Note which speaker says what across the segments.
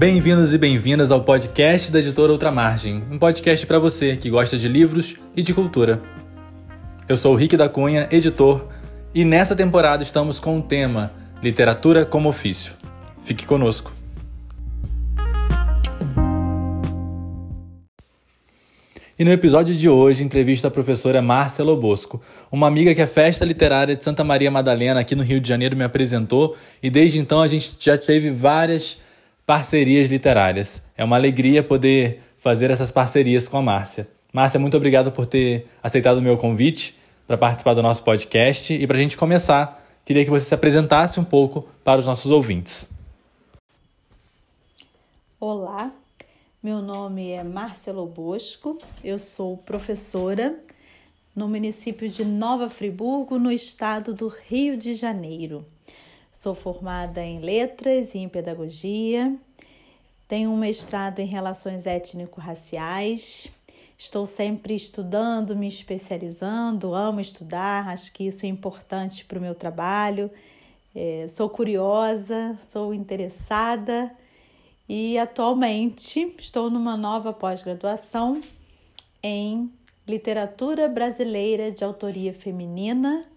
Speaker 1: Bem-vindos e bem-vindas ao podcast da editora Ultramargem, um podcast para você que gosta de livros e de cultura. Eu sou o Rick da Cunha, editor, e nessa temporada estamos com o tema Literatura como Ofício. Fique conosco. E no episódio de hoje, entrevista a professora Márcia Lobosco, uma amiga que a Festa Literária de Santa Maria Madalena, aqui no Rio de Janeiro, me apresentou, e desde então a gente já teve várias parcerias literárias. É uma alegria poder fazer essas parcerias com a Márcia. Márcia, muito obrigado por ter aceitado o meu convite para participar do nosso podcast. E para a gente começar, queria que você se apresentasse um pouco para os nossos ouvintes.
Speaker 2: Olá, meu nome é Márcia Lobosco, eu sou professora no município de Nova Friburgo, no estado do Rio de Janeiro. Sou formada em letras e em pedagogia. Tenho um mestrado em relações étnico-raciais. Estou sempre estudando, me especializando, amo estudar, acho que isso é importante para o meu trabalho. É, sou curiosa, sou interessada e atualmente estou numa nova pós-graduação em literatura brasileira de autoria feminina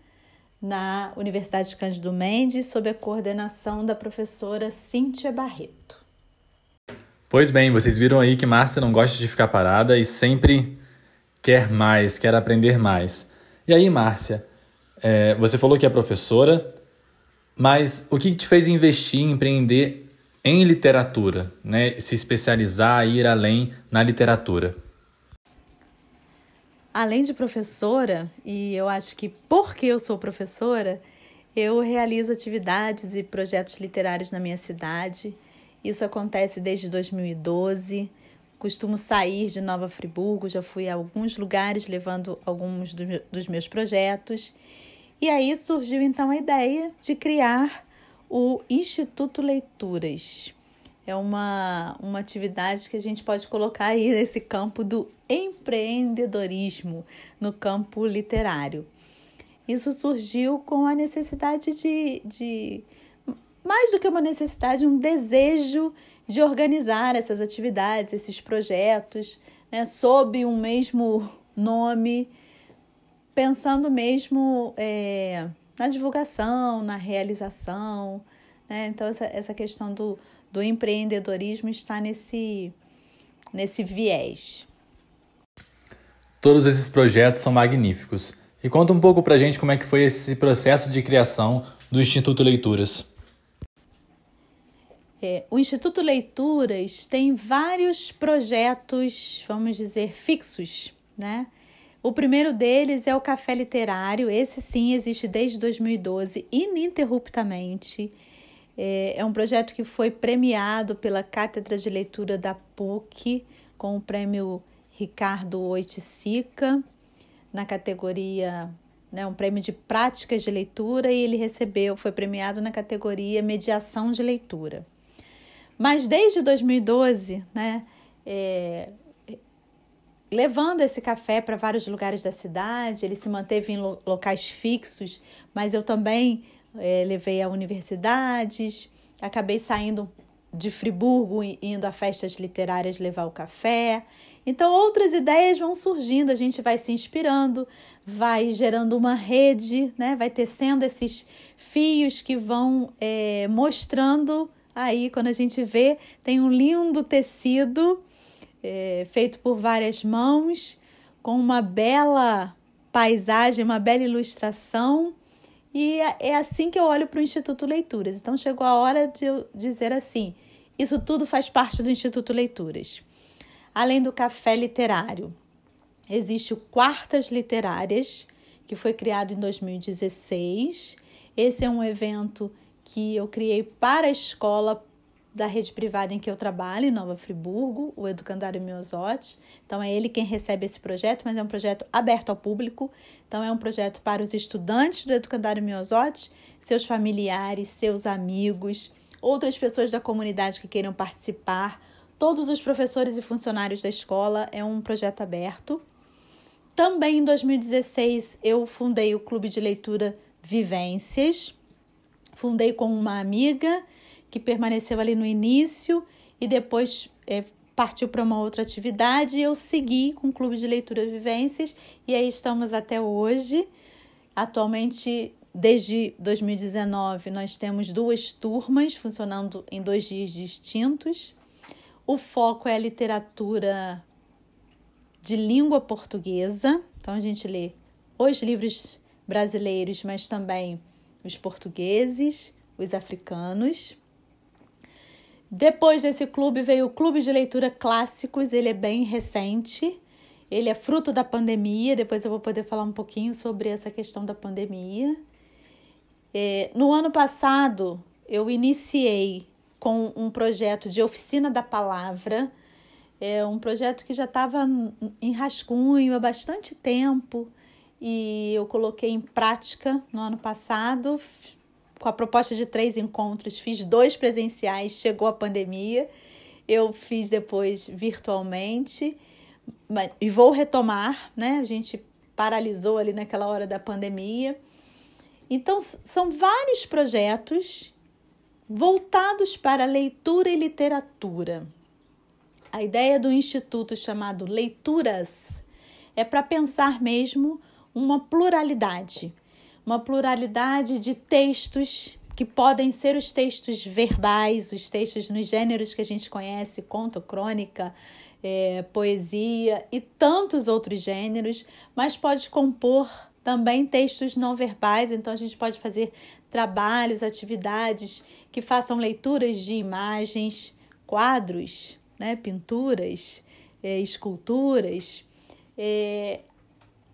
Speaker 2: na Universidade Cândido Mendes, sob a coordenação da professora Cíntia Barreto.
Speaker 1: Pois bem, vocês viram aí que Márcia não gosta de ficar parada e sempre quer mais, quer aprender mais. E aí, Márcia, é, você falou que é professora, mas o que te fez investir, empreender em literatura, né? se especializar, ir além na literatura?
Speaker 2: Além de professora, e eu acho que porque eu sou professora, eu realizo atividades e projetos literários na minha cidade. Isso acontece desde 2012. Costumo sair de Nova Friburgo, já fui a alguns lugares levando alguns dos meus projetos. E aí surgiu então a ideia de criar o Instituto Leituras é uma, uma atividade que a gente pode colocar aí nesse campo do empreendedorismo, no campo literário. Isso surgiu com a necessidade de, de mais do que uma necessidade, um desejo de organizar essas atividades, esses projetos, né, sob um mesmo nome, pensando mesmo é, na divulgação, na realização. Né? Então, essa, essa questão do, do empreendedorismo está nesse, nesse viés.
Speaker 1: Todos esses projetos são magníficos. E conta um pouco pra gente como é que foi esse processo de criação do Instituto Leituras.
Speaker 2: É, o Instituto Leituras tem vários projetos, vamos dizer, fixos, né? O primeiro deles é o Café Literário. Esse sim existe desde 2012, ininterruptamente. É, é um projeto que foi premiado pela Cátedra de Leitura da PUC com o prêmio Ricardo Oiticica, na categoria, né, um prêmio de práticas de leitura, e ele recebeu, foi premiado na categoria Mediação de Leitura. Mas desde 2012, né, é, levando esse café para vários lugares da cidade, ele se manteve em locais fixos, mas eu também é, levei a universidades, acabei saindo de Friburgo indo a festas literárias levar o café. Então, outras ideias vão surgindo, a gente vai se inspirando, vai gerando uma rede, né? vai tecendo esses fios que vão é, mostrando. Aí, quando a gente vê, tem um lindo tecido é, feito por várias mãos, com uma bela paisagem, uma bela ilustração e é, é assim que eu olho para o Instituto Leituras. Então chegou a hora de eu dizer assim: isso tudo faz parte do Instituto Leituras. Além do café literário, existe o Quartas Literárias, que foi criado em 2016. Esse é um evento que eu criei para a escola da rede privada em que eu trabalho, em Nova Friburgo, o Educandário Miosotti. Então, é ele quem recebe esse projeto, mas é um projeto aberto ao público. Então, é um projeto para os estudantes do Educandário Miosotti, seus familiares, seus amigos, outras pessoas da comunidade que queiram participar, todos os professores e funcionários da escola. É um projeto aberto. Também em 2016, eu fundei o Clube de Leitura Vivências. Fundei com uma amiga que permaneceu ali no início e depois é, partiu para uma outra atividade. Eu segui com o Clube de Leitura Vivências e aí estamos até hoje. Atualmente, desde 2019, nós temos duas turmas funcionando em dois dias distintos. O foco é a literatura de língua portuguesa, então a gente lê os livros brasileiros, mas também os portugueses, os africanos. Depois desse clube veio o Clube de Leitura Clássicos, ele é bem recente, ele é fruto da pandemia, depois eu vou poder falar um pouquinho sobre essa questão da pandemia. É, no ano passado, eu iniciei com um projeto de oficina da palavra, é um projeto que já estava em rascunho há bastante tempo e eu coloquei em prática no ano passado, com a proposta de três encontros, fiz dois presenciais, chegou a pandemia, eu fiz depois virtualmente e vou retomar, né? A gente paralisou ali naquela hora da pandemia. Então, são vários projetos voltados para leitura e literatura. A ideia do instituto chamado Leituras é para pensar mesmo uma pluralidade, uma pluralidade de textos que podem ser os textos verbais, os textos nos gêneros que a gente conhece, conto, crônica, é, poesia e tantos outros gêneros, mas pode compor também textos não verbais, então a gente pode fazer trabalhos, atividades que façam leituras de imagens, quadros, né, pinturas, é, esculturas, é,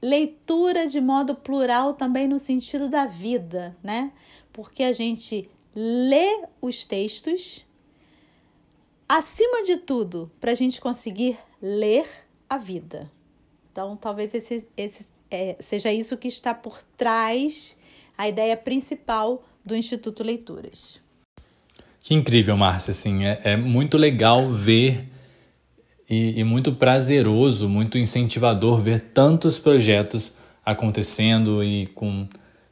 Speaker 2: leitura de modo plural também no sentido da vida, né? Porque a gente lê os textos, acima de tudo, para a gente conseguir ler a vida. Então, talvez esse, esse é, seja isso que está por trás, a ideia principal do Instituto Leituras.
Speaker 1: Que incrível, Márcia, assim, é, é muito legal ver e, e muito prazeroso, muito incentivador ver tantos projetos acontecendo e com,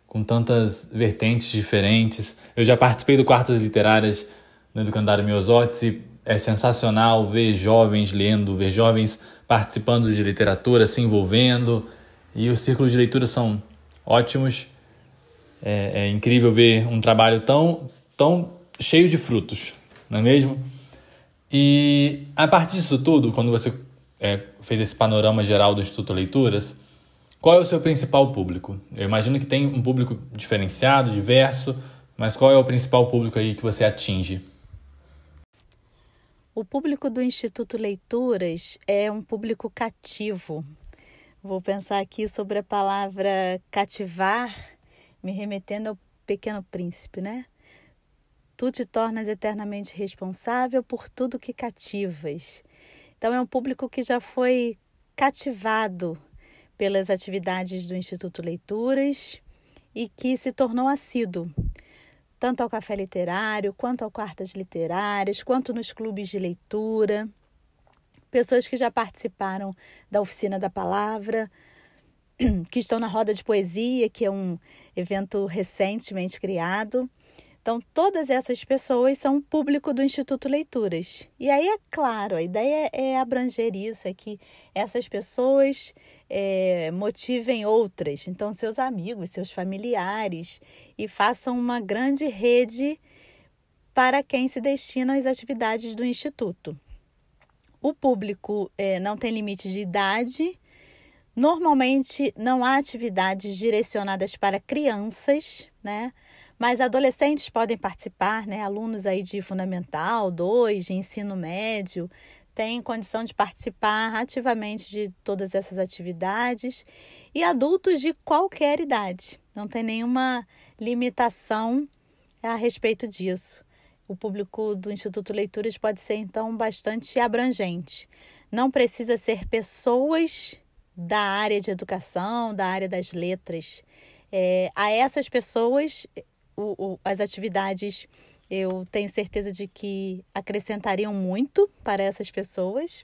Speaker 1: com tantas vertentes diferentes. Eu já participei do Quartas Literárias no Educandário Miosotes e é sensacional ver jovens lendo, ver jovens participando de literatura, se envolvendo. E os círculos de leitura são ótimos. É, é incrível ver um trabalho tão, tão cheio de frutos, não é mesmo? E a partir disso tudo, quando você é, fez esse panorama geral do Instituto Leituras, qual é o seu principal público? Eu imagino que tem um público diferenciado, diverso, mas qual é o principal público aí que você atinge?
Speaker 2: O público do Instituto Leituras é um público cativo. Vou pensar aqui sobre a palavra cativar, me remetendo ao Pequeno Príncipe, né? Tu te tornas eternamente responsável por tudo que cativas. Então, é um público que já foi cativado pelas atividades do Instituto Leituras e que se tornou assíduo, tanto ao café literário, quanto ao quartas literárias, quanto nos clubes de leitura. Pessoas que já participaram da oficina da palavra, que estão na roda de poesia, que é um evento recentemente criado então, todas essas pessoas são público do Instituto Leituras. E aí, é claro, a ideia é abranger isso, é que essas pessoas é, motivem outras, então, seus amigos, seus familiares, e façam uma grande rede para quem se destina às atividades do Instituto. O público é, não tem limite de idade. Normalmente não há atividades direcionadas para crianças, né? Mas adolescentes podem participar, né? Alunos aí de fundamental, 2, de ensino médio, têm condição de participar ativamente de todas essas atividades e adultos de qualquer idade. Não tem nenhuma limitação a respeito disso. O público do Instituto Leituras pode ser então bastante abrangente. Não precisa ser pessoas da área de educação, da área das letras. É, a essas pessoas, o, o, as atividades eu tenho certeza de que acrescentariam muito para essas pessoas,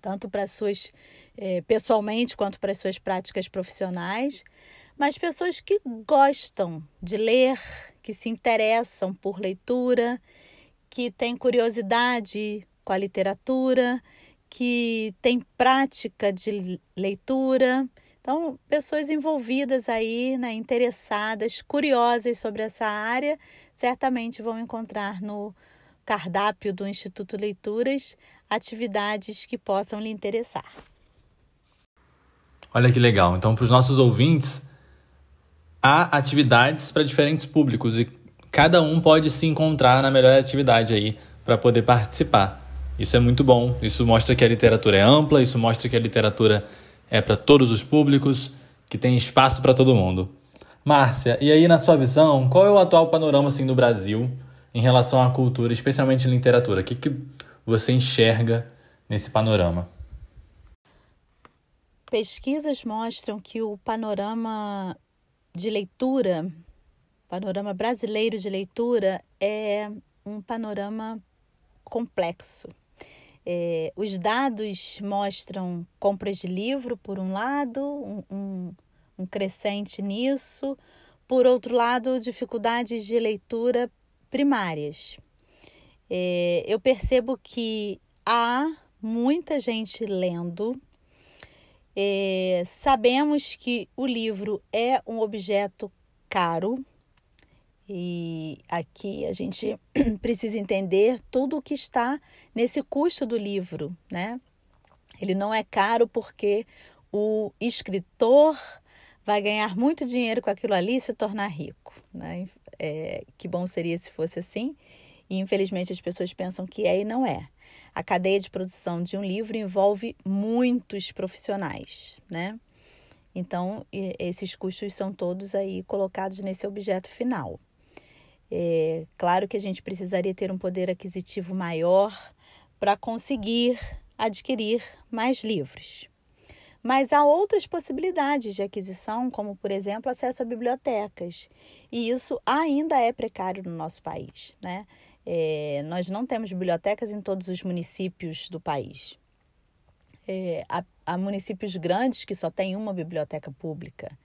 Speaker 2: tanto para suas é, pessoalmente quanto para as suas práticas profissionais, mas pessoas que gostam de ler, que se interessam por leitura, que tem curiosidade com a literatura, que tem prática de leitura. Então, pessoas envolvidas aí, né, interessadas, curiosas sobre essa área, certamente vão encontrar no cardápio do Instituto Leituras atividades que possam lhe interessar.
Speaker 1: Olha que legal. Então, para os nossos ouvintes, há atividades para diferentes públicos e cada um pode se encontrar na melhor atividade aí para poder participar. Isso é muito bom. Isso mostra que a literatura é ampla, isso mostra que a literatura é para todos os públicos, que tem espaço para todo mundo. Márcia, e aí na sua visão, qual é o atual panorama assim do Brasil em relação à cultura, especialmente literatura? O que, que você enxerga nesse panorama?
Speaker 2: Pesquisas mostram que o panorama de leitura, panorama brasileiro de leitura, é um panorama complexo. É, os dados mostram compras de livro, por um lado, um, um, um crescente nisso, por outro lado, dificuldades de leitura primárias. É, eu percebo que há muita gente lendo. É, sabemos que o livro é um objeto caro, e aqui a gente precisa entender tudo o que está nesse custo do livro, né? Ele não é caro porque o escritor vai ganhar muito dinheiro com aquilo ali e se tornar rico, né? É, que bom seria se fosse assim. E infelizmente as pessoas pensam que é e não é. A cadeia de produção de um livro envolve muitos profissionais, né? Então, esses custos são todos aí colocados nesse objeto final. É, claro que a gente precisaria ter um poder aquisitivo maior para conseguir adquirir mais livros. Mas há outras possibilidades de aquisição, como, por exemplo, acesso a bibliotecas. E isso ainda é precário no nosso país. Né? É, nós não temos bibliotecas em todos os municípios do país. É, há, há municípios grandes que só têm uma biblioteca pública.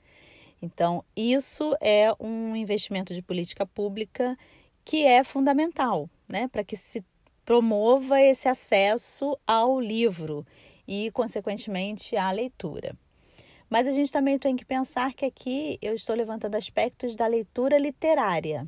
Speaker 2: Então, isso é um investimento de política pública que é fundamental, né, para que se promova esse acesso ao livro e, consequentemente, à leitura. Mas a gente também tem que pensar que aqui eu estou levantando aspectos da leitura literária.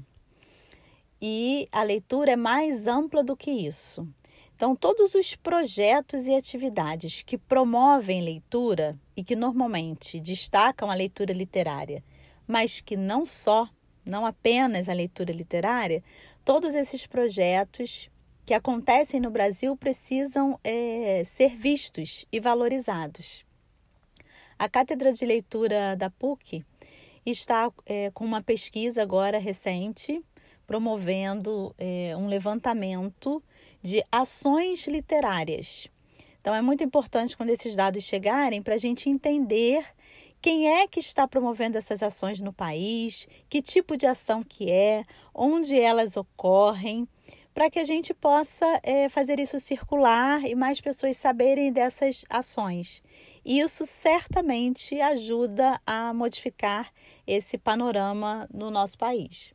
Speaker 2: E a leitura é mais ampla do que isso. Então, todos os projetos e atividades que promovem leitura e que normalmente destacam a leitura literária, mas que não só, não apenas a leitura literária, todos esses projetos que acontecem no Brasil precisam é, ser vistos e valorizados. A Cátedra de Leitura da PUC está é, com uma pesquisa agora recente promovendo é, um levantamento de ações literárias. Então, é muito importante quando esses dados chegarem para a gente entender quem é que está promovendo essas ações no país, que tipo de ação que é, onde elas ocorrem, para que a gente possa é, fazer isso circular e mais pessoas saberem dessas ações. Isso certamente ajuda a modificar esse panorama no nosso país.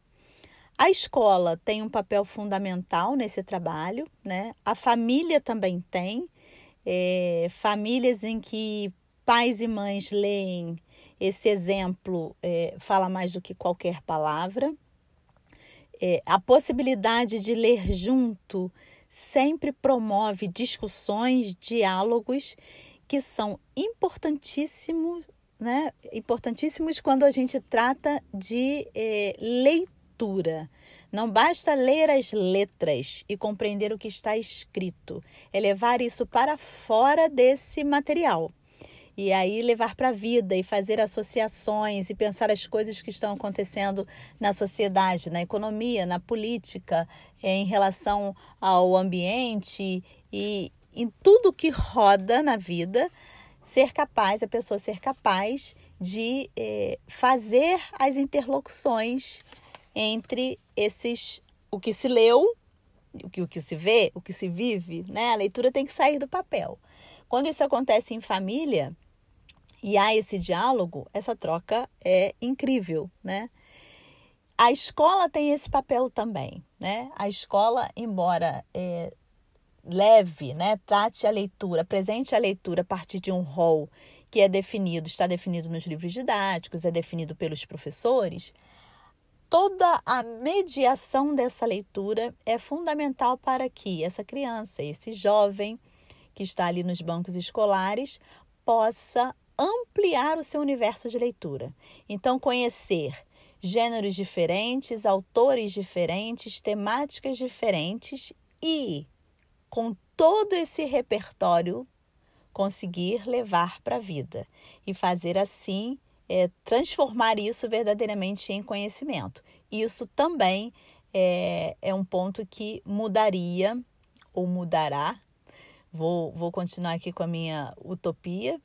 Speaker 2: A escola tem um papel fundamental nesse trabalho, né? A família também tem. É, famílias em que pais e mães leem esse exemplo é, fala mais do que qualquer palavra. É, a possibilidade de ler junto sempre promove discussões, diálogos que são importantíssimos, né? Importantíssimos quando a gente trata de é, leitura leitura. Não basta ler as letras e compreender o que está escrito, é levar isso para fora desse material. E aí levar para a vida e fazer associações e pensar as coisas que estão acontecendo na sociedade, na economia, na política, em relação ao ambiente e em tudo que roda na vida, ser capaz, a pessoa ser capaz de eh, fazer as interlocuções entre esses o que se leu, o que, o que se vê, o que se vive, né? A leitura tem que sair do papel. Quando isso acontece em família e há esse diálogo, essa troca é incrível, né? a escola tem esse papel também, né? A escola, embora é, leve, né, trate a leitura, apresente a leitura a partir de um rol que é definido, está definido nos livros didáticos, é definido pelos professores, toda a mediação dessa leitura é fundamental para que essa criança, esse jovem que está ali nos bancos escolares, possa ampliar o seu universo de leitura. Então, conhecer gêneros diferentes, autores diferentes, temáticas diferentes e, com todo esse repertório, conseguir levar para a vida e fazer assim, é, transformar isso verdadeiramente em conhecimento. Isso também é, é um ponto que mudaria ou mudará. Vou, vou continuar aqui com a minha utopia.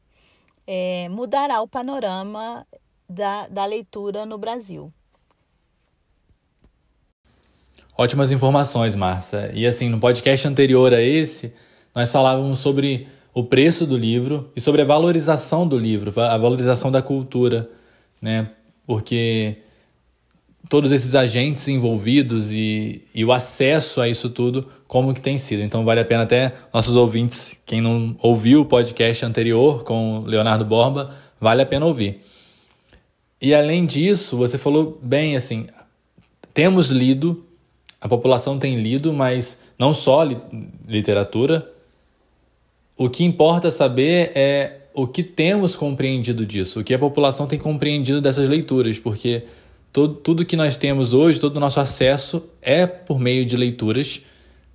Speaker 2: É, mudará o panorama da, da leitura no Brasil.
Speaker 1: Ótimas informações, Márcia. E assim, no podcast anterior a esse, nós falávamos sobre o preço do livro e sobre a valorização do livro, a valorização da cultura, né? Porque todos esses agentes envolvidos e, e o acesso a isso tudo, como que tem sido. Então vale a pena até nossos ouvintes, quem não ouviu o podcast anterior com Leonardo Borba, vale a pena ouvir. E além disso, você falou bem assim, temos lido, a população tem lido, mas não só li literatura. O que importa saber é o que temos compreendido disso, o que a população tem compreendido dessas leituras, porque todo, tudo que nós temos hoje, todo o nosso acesso é por meio de leituras,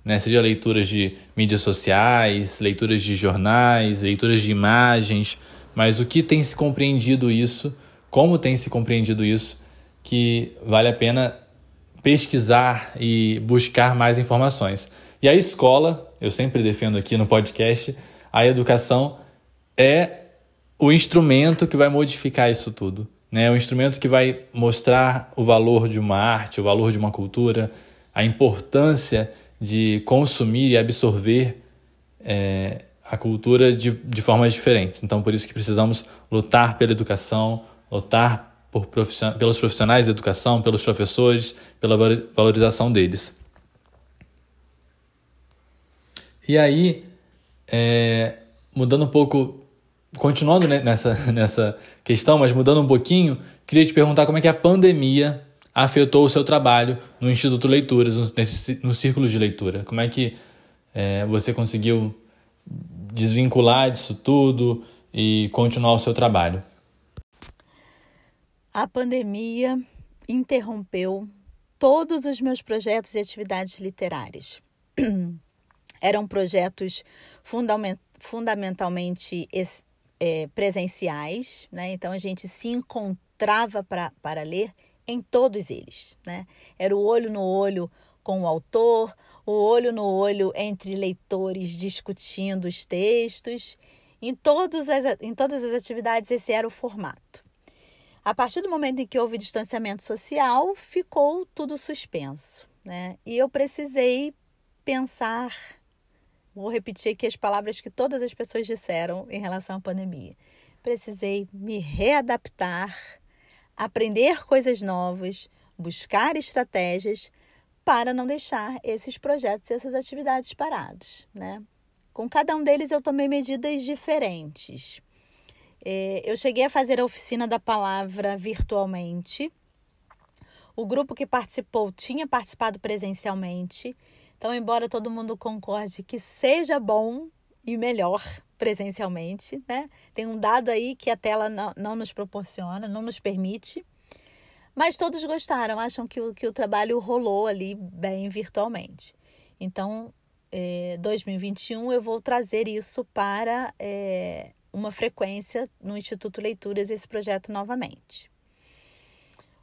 Speaker 1: né? seja leituras de mídias sociais, leituras de jornais, leituras de imagens, mas o que tem se compreendido isso como tem se compreendido isso, que vale a pena pesquisar e buscar mais informações. E a escola, eu sempre defendo aqui no podcast, a educação é o instrumento que vai modificar isso tudo. Né? É o instrumento que vai mostrar o valor de uma arte, o valor de uma cultura, a importância de consumir e absorver é, a cultura de, de formas diferentes. Então, por isso que precisamos lutar pela educação, lutar por profission... pelos profissionais de educação, pelos professores, pela valorização deles. E aí, é, mudando um pouco, continuando nessa, nessa questão, mas mudando um pouquinho, queria te perguntar como é que a pandemia afetou o seu trabalho no Instituto Leituras, no, no círculo de leitura. Como é que é, você conseguiu desvincular disso tudo e continuar o seu trabalho?
Speaker 2: A pandemia interrompeu todos os meus projetos e atividades literárias. Eram projetos fundamentalmente é, presenciais, né? então a gente se encontrava para ler em todos eles. Né? Era o olho no olho com o autor, o olho no olho entre leitores discutindo os textos. Em, todos as, em todas as atividades, esse era o formato. A partir do momento em que houve distanciamento social, ficou tudo suspenso. Né? E eu precisei pensar, vou repetir aqui as palavras que todas as pessoas disseram em relação à pandemia. Precisei me readaptar, aprender coisas novas, buscar estratégias para não deixar esses projetos e essas atividades parados. Né? Com cada um deles eu tomei medidas diferentes. É, eu cheguei a fazer a oficina da palavra virtualmente. O grupo que participou tinha participado presencialmente. Então, embora todo mundo concorde que seja bom e melhor presencialmente, né? Tem um dado aí que a tela não, não nos proporciona, não nos permite. Mas todos gostaram, acham que o, que o trabalho rolou ali bem virtualmente. Então, é, 2021 eu vou trazer isso para é, uma frequência no Instituto Leituras esse projeto novamente.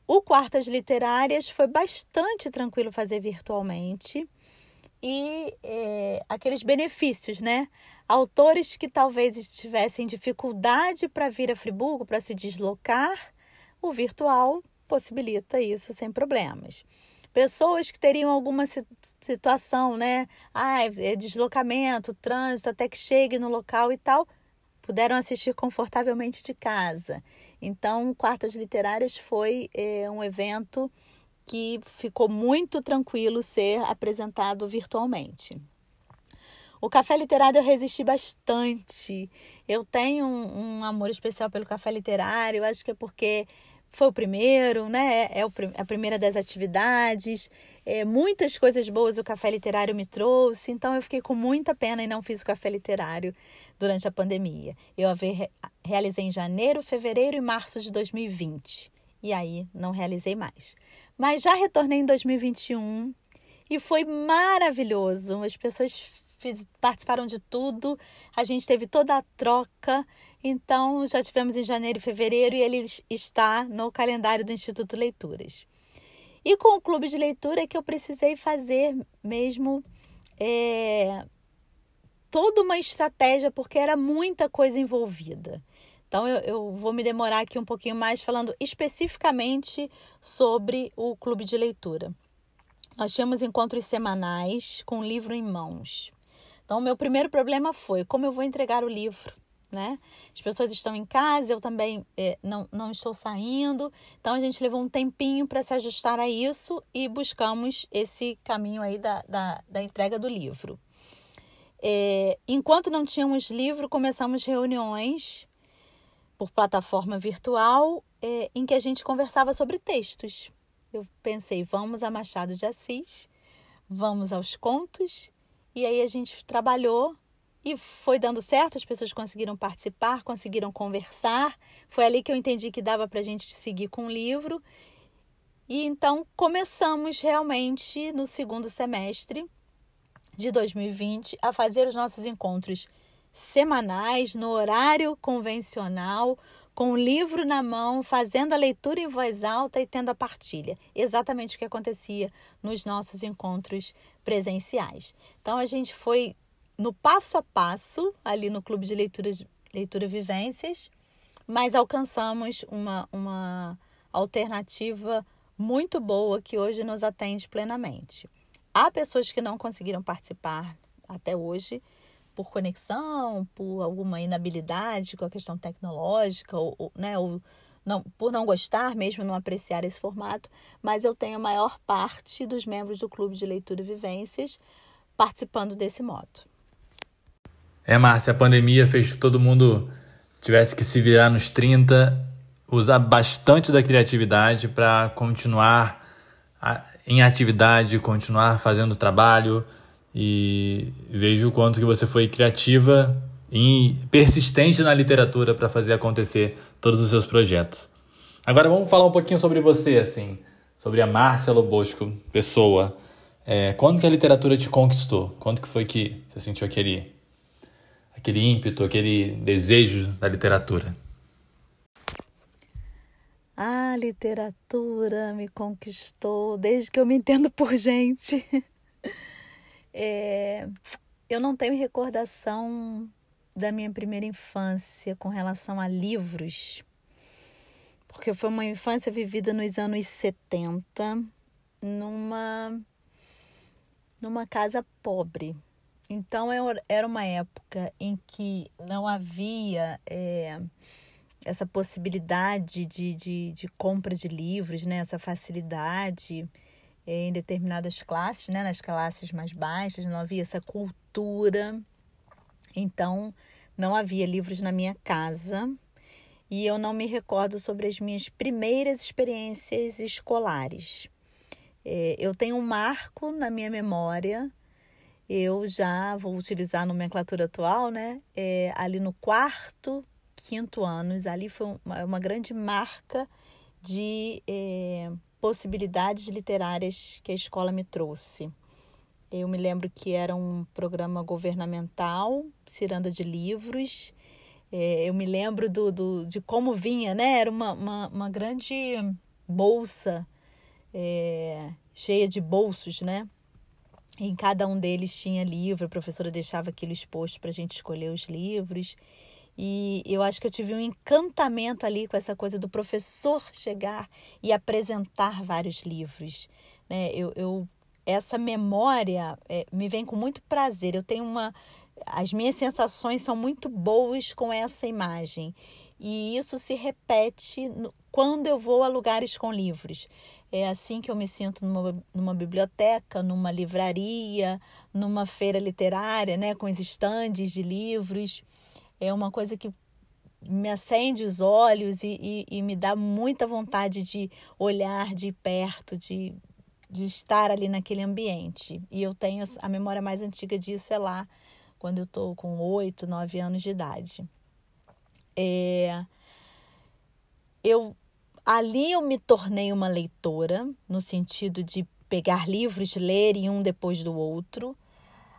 Speaker 2: O Quartas Literárias foi bastante tranquilo fazer virtualmente e é, aqueles benefícios, né? Autores que talvez tivessem dificuldade para vir a Friburgo, para se deslocar, o virtual possibilita isso sem problemas. Pessoas que teriam alguma situação, né? Ah, é deslocamento, trânsito, até que chegue no local e tal, puderam assistir confortavelmente de casa. Então, Quartas Literárias foi é, um evento que ficou muito tranquilo ser apresentado virtualmente. O café literário eu resisti bastante. Eu tenho um, um amor especial pelo café literário, acho que é porque foi o primeiro, né? É, a primeira das atividades. É, muitas coisas boas o café literário me trouxe, então eu fiquei com muita pena e não fiz o café literário durante a pandemia. Eu realizei em janeiro, fevereiro e março de 2020. E aí não realizei mais. Mas já retornei em 2021 e foi maravilhoso. As pessoas fiz, participaram de tudo, a gente teve toda a troca. Então, já tivemos em janeiro e fevereiro e ele está no calendário do Instituto Leituras. E com o clube de leitura é que eu precisei fazer mesmo é, toda uma estratégia, porque era muita coisa envolvida. Então, eu, eu, vou me demorar aqui um pouquinho mais falando especificamente sobre o clube de leitura. Nós tínhamos encontros semanais com o livro em mãos. Então, meu primeiro problema foi como eu vou entregar o livro, né? As pessoas estão em casa, eu também é, não, não estou saindo. Então, a gente levou um tempinho para se ajustar a isso e buscamos esse caminho aí da, da, da entrega do livro. É, enquanto não tínhamos livro, começamos reuniões por plataforma virtual é, em que a gente conversava sobre textos. Eu pensei, vamos a Machado de Assis, vamos aos contos e aí a gente trabalhou e foi dando certo, as pessoas conseguiram participar, conseguiram conversar. Foi ali que eu entendi que dava para a gente seguir com o livro. E então começamos realmente no segundo semestre de 2020 a fazer os nossos encontros semanais, no horário convencional, com o livro na mão, fazendo a leitura em voz alta e tendo a partilha. Exatamente o que acontecia nos nossos encontros presenciais. Então a gente foi no passo a passo ali no Clube de Leitura, Leitura Vivências, mas alcançamos uma, uma alternativa muito boa que hoje nos atende plenamente. Há pessoas que não conseguiram participar até hoje por conexão, por alguma inabilidade com a questão tecnológica, ou, ou né, ou não, por não gostar mesmo, não apreciar esse formato, mas eu tenho a maior parte dos membros do Clube de Leitura e Vivências participando desse modo.
Speaker 1: É, Márcia, a pandemia fez que todo mundo tivesse que se virar nos 30, usar bastante da criatividade para continuar em atividade, continuar fazendo trabalho, e vejo o quanto que você foi criativa e persistente na literatura para fazer acontecer todos os seus projetos. Agora vamos falar um pouquinho sobre você, assim, sobre a Márcia Lobosco, pessoa. É, quando que a literatura te conquistou? Quando que foi que você sentiu aquele, aquele ímpeto, aquele desejo da literatura?
Speaker 2: A literatura me conquistou desde que eu me entendo por gente. É, eu não tenho recordação da minha primeira infância com relação a livros, porque foi uma infância vivida nos anos 70, numa, numa casa pobre. Então era uma época em que não havia é, essa possibilidade de, de, de compra de livros, né? essa facilidade em determinadas classes, né, nas classes mais baixas, não havia essa cultura. Então, não havia livros na minha casa e eu não me recordo sobre as minhas primeiras experiências escolares. É, eu tenho um marco na minha memória, eu já vou utilizar a nomenclatura atual, né? É, ali no quarto, quinto anos, ali foi uma, uma grande marca de é, possibilidades literárias que a escola me trouxe. Eu me lembro que era um programa governamental, ciranda de livros. É, eu me lembro do, do, de como vinha, né? Era uma, uma, uma grande bolsa é, cheia de bolsos, né? Em cada um deles tinha livro, a professora deixava aquilo exposto para a gente escolher os livros. E eu acho que eu tive um encantamento ali com essa coisa do professor chegar e apresentar vários livros. Né? Eu, eu essa memória é, me vem com muito prazer. Eu tenho uma. As minhas sensações são muito boas com essa imagem. E isso se repete no, quando eu vou a lugares com livros. É assim que eu me sinto numa, numa biblioteca, numa livraria, numa feira literária, né, com os estandes de livros. É uma coisa que me acende os olhos e, e, e, me dá muita vontade de olhar de perto, de, de estar ali naquele ambiente. E eu tenho a memória mais antiga disso é lá, quando eu estou com oito, nove anos de idade. É, eu ali eu me tornei uma leitora, no sentido de pegar livros, ler um depois do outro.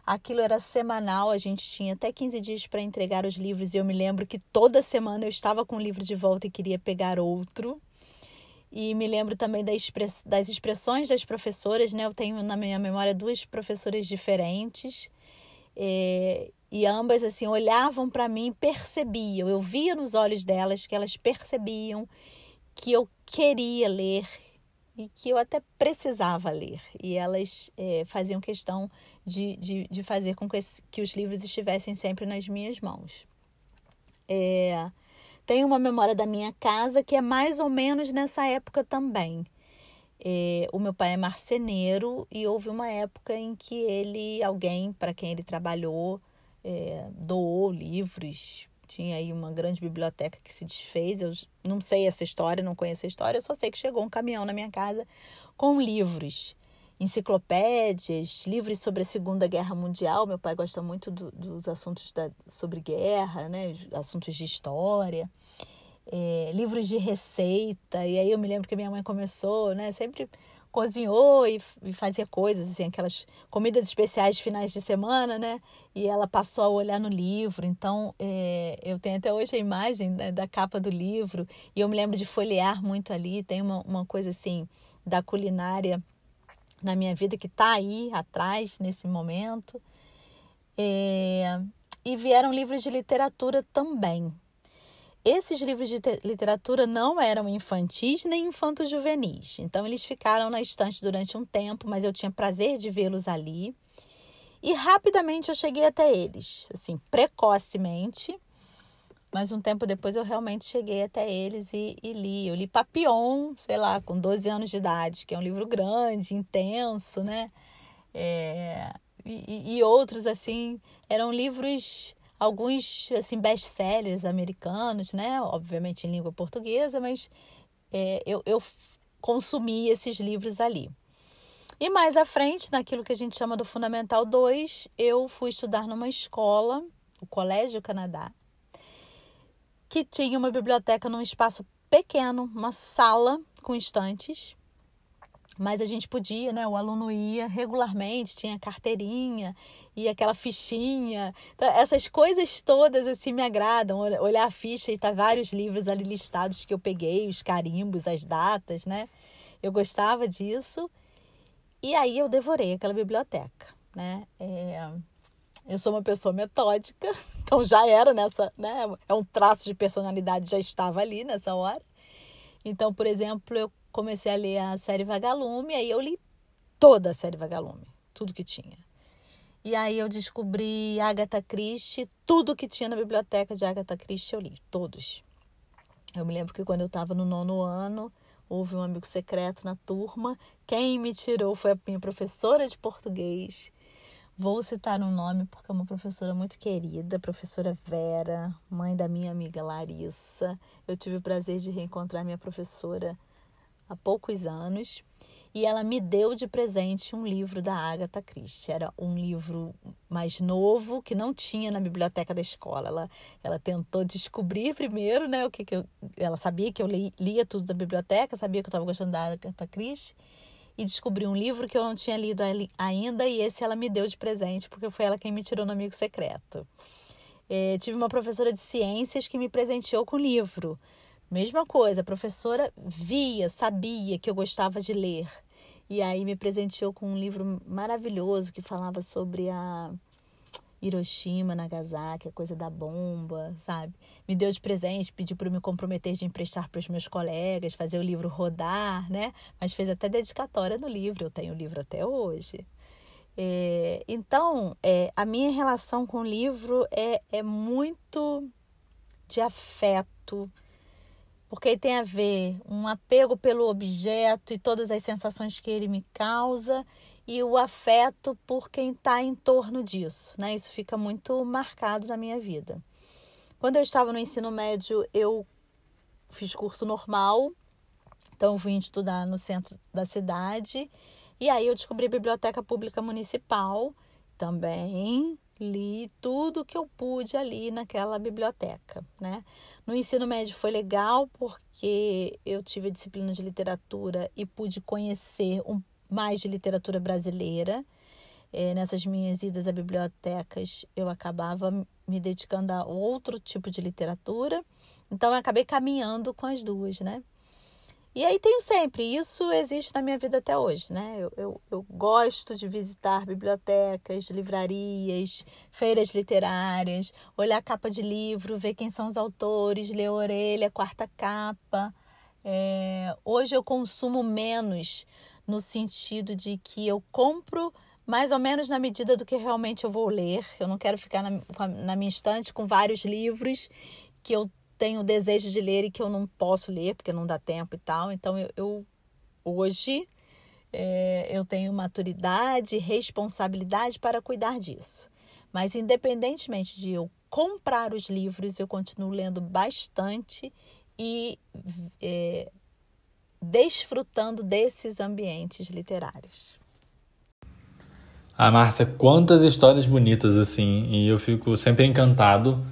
Speaker 2: Aquilo era semanal, a gente tinha até 15 dias para entregar os livros e eu me lembro que toda semana eu estava com o livro de volta e queria pegar outro. E me lembro também das expressões das professoras, né? Eu tenho na minha memória duas professoras diferentes. É, e ambas assim olhavam para mim, percebiam, eu via nos olhos delas que elas percebiam que eu queria ler e que eu até precisava ler. E elas é, faziam questão de, de, de fazer com que, esse, que, os livros estivessem sempre nas minhas mãos. É, tenho uma memória da minha casa que é mais ou menos nessa época também. É, o meu pai é marceneiro e houve uma época em que ele, alguém para quem ele trabalhou, é, doou livros tinha aí uma grande biblioteca que se desfez. Eu não sei essa história, não conheço a história, eu só sei que chegou um caminhão na minha casa com livros, enciclopédias, livros sobre a Segunda Guerra Mundial. Meu pai gosta muito do, dos assuntos da, sobre guerra, né? assuntos de história. É, livros de receita, e aí eu me lembro que minha mãe começou, né, sempre cozinhou e, e, fazia coisas, assim, aquelas comidas especiais de finais de semana, né? E ela passou a olhar no livro. Então, é, eu tenho até hoje a imagem né, da capa do livro e eu me lembro de folhear muito ali. Tem uma, uma coisa, assim, da culinária na minha vida que está aí atrás, nesse momento. É, e vieram livros de literatura também, esses livros de literatura não eram infantis nem infanto-juvenis, então eles ficaram na estante durante um tempo, mas eu tinha prazer de vê-los ali. E rapidamente eu cheguei até eles, assim, precocemente, mas um tempo depois eu realmente cheguei até eles e, e, li. Eu li Papillon, sei lá, com 12 anos de idade, que é um livro grande, intenso, né? É, e, e, outros, assim, eram livros alguns assim best-sellers americanos, né? Obviamente em língua portuguesa, mas é, eu, eu consumi esses livros ali. E mais à frente, naquilo que a gente chama do Fundamental 2, eu fui estudar numa escola, o Colégio Canadá, que tinha uma biblioteca num espaço pequeno, uma sala com estantes. Mas a gente podia, né? O aluno ia regularmente, tinha carteirinha e aquela fichinha. Então, essas coisas todas assim me agradam. Olhar a ficha e tá vários livros ali listados que eu peguei, os carimbos, as datas, né? Eu gostava disso. E aí eu devorei aquela biblioteca, né? É... Eu sou uma pessoa metódica, então já era nessa, né? É um traço de personalidade, já estava ali nessa hora. Então, por exemplo, eu comecei a ler a série Vagalume, aí eu li toda a série Vagalume, tudo que tinha. E aí eu descobri Agatha Christie, tudo que tinha na biblioteca de Agatha Christie eu li, todos. Eu me lembro que quando eu estava no nono ano, houve um amigo secreto na turma. Quem me tirou foi a minha professora de português. Vou citar um nome porque é uma professora muito querida, professora Vera, mãe da minha amiga Larissa. Eu tive o prazer de reencontrar minha professora há poucos anos e ela me deu de presente um livro da Agatha Christie. Era um livro mais novo que não tinha na biblioteca da escola. Ela, ela tentou descobrir primeiro, né, o que, que eu, ela sabia que eu li, lia tudo da biblioteca, sabia que eu estava gostando da Agatha Christie e descobriu um livro que eu não tinha lido ainda e esse ela me deu de presente porque foi ela quem me tirou no amigo secreto. É, tive uma professora de ciências que me presenteou com o livro. Mesma coisa, a professora via, sabia que eu gostava de ler. E aí me presenteou com um livro maravilhoso que falava sobre a Hiroshima, Nagasaki, a coisa da bomba, sabe? Me deu de presente, pediu para me comprometer de emprestar para os meus colegas, fazer o livro rodar, né? Mas fez até dedicatória no livro, eu tenho o livro até hoje. É, então, é, a minha relação com o livro é, é muito de afeto, porque tem a ver um apego pelo objeto e todas as sensações que ele me causa e o afeto por quem está em torno disso, né? Isso fica muito marcado na minha vida. Quando eu estava no ensino médio, eu fiz curso normal, então vim estudar no centro da cidade e aí eu descobri a biblioteca pública municipal também li tudo que eu pude ali naquela biblioteca, né? No ensino médio foi legal porque eu tive a disciplina de literatura e pude conhecer um, mais de literatura brasileira. É, nessas minhas idas a bibliotecas, eu acabava me dedicando a outro tipo de literatura. Então, eu acabei caminhando com as duas, né? E aí tenho sempre, isso existe na minha vida até hoje, né? Eu, eu, eu, gosto de visitar bibliotecas, livrarias, feiras literárias, olhar a capa de livro, ver quem são os autores, ler a orelha, quarta capa. É, hoje eu consumo menos no sentido de que eu compro mais ou menos na medida do que realmente eu vou ler. Eu não quero ficar na, na minha estante com vários livros que eu tenho desejo de ler e que eu não posso ler porque não dá tempo e tal. Então eu, eu hoje é, eu tenho maturidade e responsabilidade para cuidar disso. Mas independentemente de eu comprar os livros, eu continuo lendo bastante e é, desfrutando desses ambientes literários.
Speaker 1: Ah, Márcia, quantas histórias bonitas assim, e eu fico sempre encantado.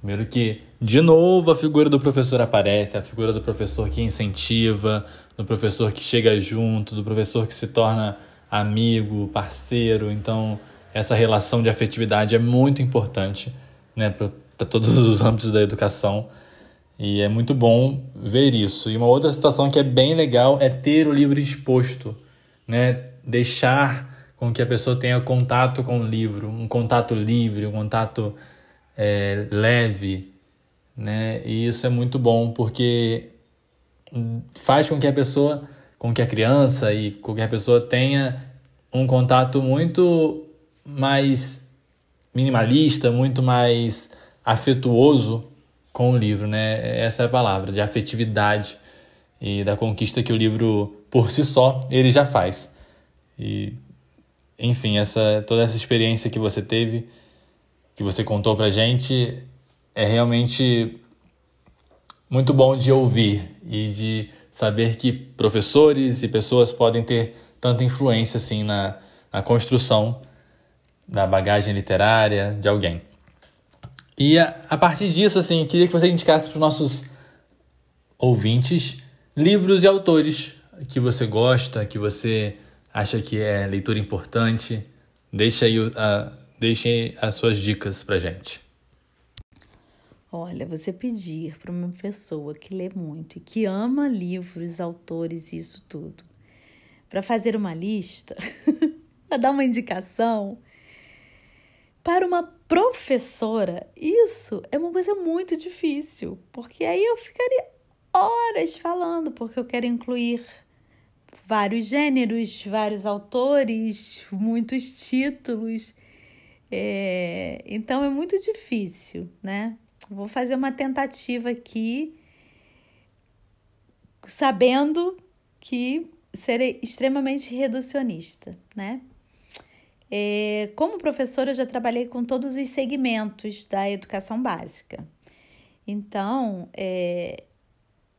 Speaker 1: Primeiro que de novo, a figura do professor aparece, a figura do professor que incentiva, do professor que chega junto, do professor que se torna amigo, parceiro. Então, essa relação de afetividade é muito importante né, para todos os âmbitos da educação. E é muito bom ver isso. E uma outra situação que é bem legal é ter o livro exposto, né? deixar com que a pessoa tenha contato com o livro, um contato livre, um contato é, leve, né? E isso é muito bom porque faz com que a pessoa, com que a criança e a pessoa tenha um contato muito mais minimalista, muito mais afetuoso com o livro, né? Essa é a palavra, de afetividade e da conquista que o livro por si só ele já faz. E enfim, essa toda essa experiência que você teve, que você contou pra gente, é realmente muito bom de ouvir e de saber que professores e pessoas podem ter tanta influência assim na, na construção da bagagem literária de alguém. E a, a partir disso, assim, queria que você indicasse para os nossos ouvintes livros e autores que você gosta, que você acha que é leitura importante. Deixe aí, a, deixe as suas dicas para gente.
Speaker 2: Olha, você pedir para uma pessoa que lê muito e que ama livros, autores e isso tudo, para fazer uma lista, para dar uma indicação, para uma professora, isso é uma coisa muito difícil, porque aí eu ficaria horas falando, porque eu quero incluir vários gêneros, vários autores, muitos títulos. É, então é muito difícil, né? Vou fazer uma tentativa aqui, sabendo que serei extremamente reducionista, né? É, como professora, eu já trabalhei com todos os segmentos da educação básica. Então, é,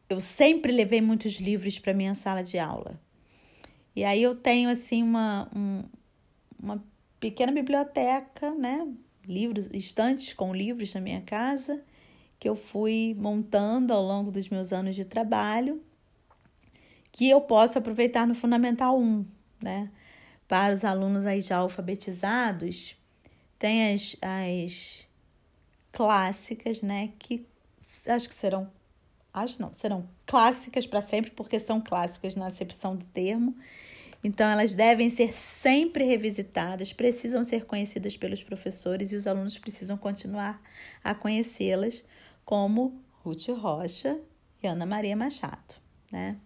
Speaker 2: eu sempre levei muitos livros para minha sala de aula. E aí eu tenho, assim, uma, um, uma pequena biblioteca, né? livros, estantes com livros na minha casa, que eu fui montando ao longo dos meus anos de trabalho, que eu posso aproveitar no Fundamental 1, né? Para os alunos aí já alfabetizados, tem as, as clássicas, né? Que acho que serão, acho não, serão clássicas para sempre, porque são clássicas na acepção do termo, então, elas devem ser sempre revisitadas, precisam ser conhecidas pelos professores e os alunos precisam continuar a conhecê-las, como Ruth Rocha e Ana Maria Machado, né?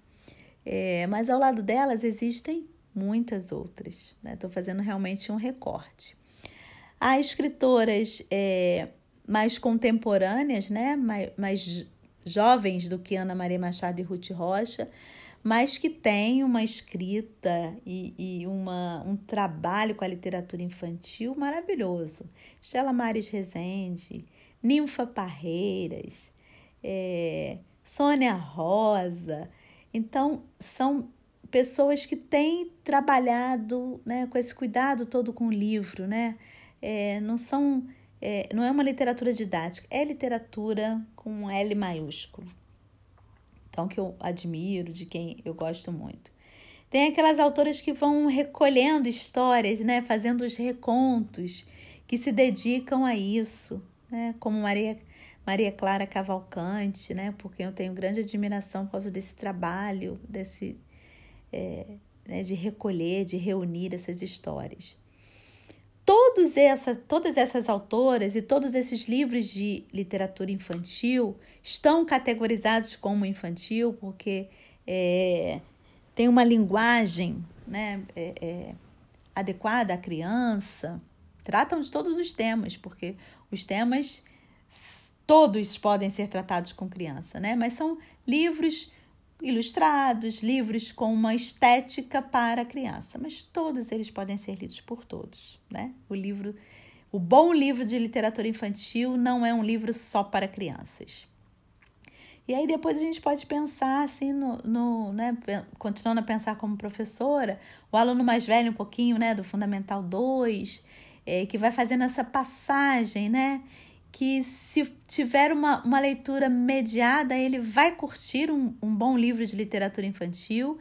Speaker 2: É, mas ao lado delas existem muitas outras, Estou né? fazendo realmente um recorte. Há escritoras é, mais contemporâneas, né? mais, mais jovens do que Ana Maria Machado e Ruth Rocha, mas que tem uma escrita e, e uma, um trabalho com a literatura infantil maravilhoso. Estela Mares Rezende, Ninfa Parreiras, é, Sônia Rosa. Então, são pessoas que têm trabalhado né, com esse cuidado todo com o livro, né? É, não são é, não é uma literatura didática, é literatura com um L maiúsculo. Então, que eu admiro, de quem eu gosto muito. Tem aquelas autoras que vão recolhendo histórias, né, fazendo os recontos, que se dedicam a isso, né, como Maria, Maria Clara Cavalcante, né, porque eu tenho grande admiração por causa desse trabalho, desse, é, né, de recolher, de reunir essas histórias. Todos essa, todas essas autoras e todos esses livros de literatura infantil estão categorizados como infantil porque é, tem uma linguagem né, é, é, adequada à criança, tratam de todos os temas, porque os temas todos podem ser tratados com criança, né? Mas são livros ilustrados, livros com uma estética para a criança, mas todos eles podem ser lidos por todos, né? O livro, o bom livro de literatura infantil não é um livro só para crianças. E aí depois a gente pode pensar assim no, no né, continuando a pensar como professora, o aluno mais velho um pouquinho, né, do fundamental 2, é, que vai fazendo essa passagem, né? Que se tiver uma, uma leitura mediada, ele vai curtir um, um bom livro de literatura infantil,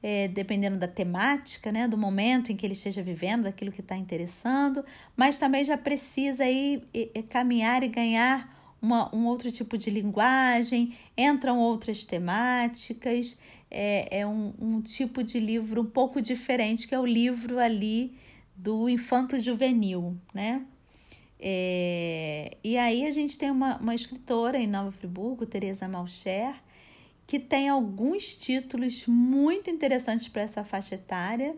Speaker 2: é, dependendo da temática, né, do momento em que ele esteja vivendo, daquilo que está interessando, mas também já precisa aí caminhar e ganhar uma, um outro tipo de linguagem, entram outras temáticas, é, é um, um tipo de livro um pouco diferente, que é o livro ali do infanto juvenil, né? É, e aí a gente tem uma, uma escritora em Nova Friburgo, Teresa Malcher, que tem alguns títulos muito interessantes para essa faixa etária.